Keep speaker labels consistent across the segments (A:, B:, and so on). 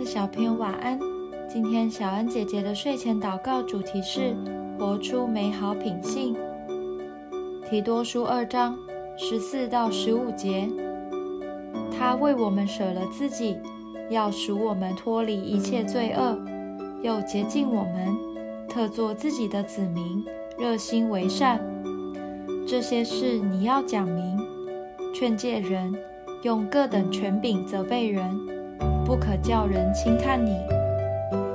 A: 的小朋友，晚安。今天小恩姐姐的睡前祷告主题是活出美好品性。提多书二章十四到十五节，他为我们舍了自己，要使我们脱离一切罪恶，又洁净我们，特作自己的子民，热心为善。这些事你要讲明，劝诫人，用各等权柄责备人。不可叫人轻看你。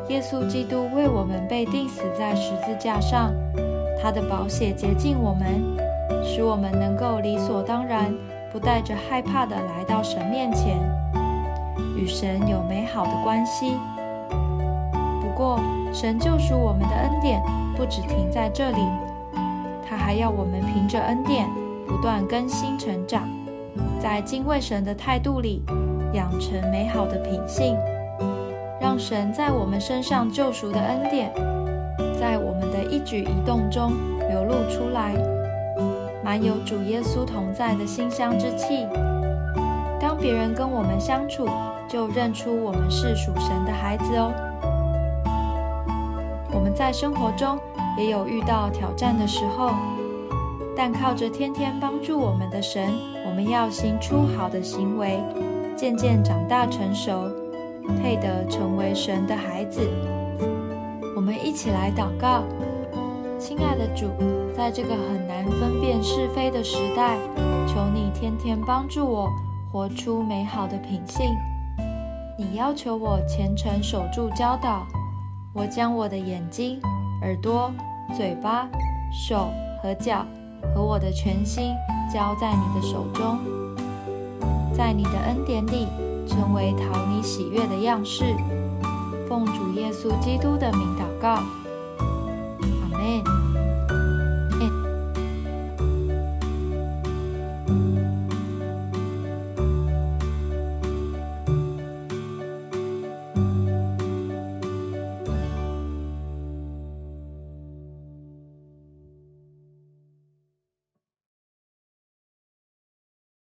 A: 耶稣基督为我们被钉死在十字架上，他的宝血洁净我们，使我们能够理所当然，不带着害怕的来到神面前，与神有美好的关系。不过，神救赎我们的恩典不只停在这里，他还要我们凭着恩典不断更新成长，在敬畏神的态度里。养成美好的品性，让神在我们身上救赎的恩典，在我们的一举一动中流露出来，满有主耶稣同在的馨香之气。当别人跟我们相处，就认出我们是属神的孩子哦。我们在生活中也有遇到挑战的时候，但靠着天天帮助我们的神，我们要行出好的行为。渐渐长大成熟，配得成为神的孩子。我们一起来祷告，亲爱的主，在这个很难分辨是非的时代，求你天天帮助我活出美好的品性。你要求我虔诚守住教导，我将我的眼睛、耳朵、嘴巴、手和脚和我的全心交在你的手中。在你的恩典里，成为讨你喜悦的样式。奉主耶稣基督的名祷告。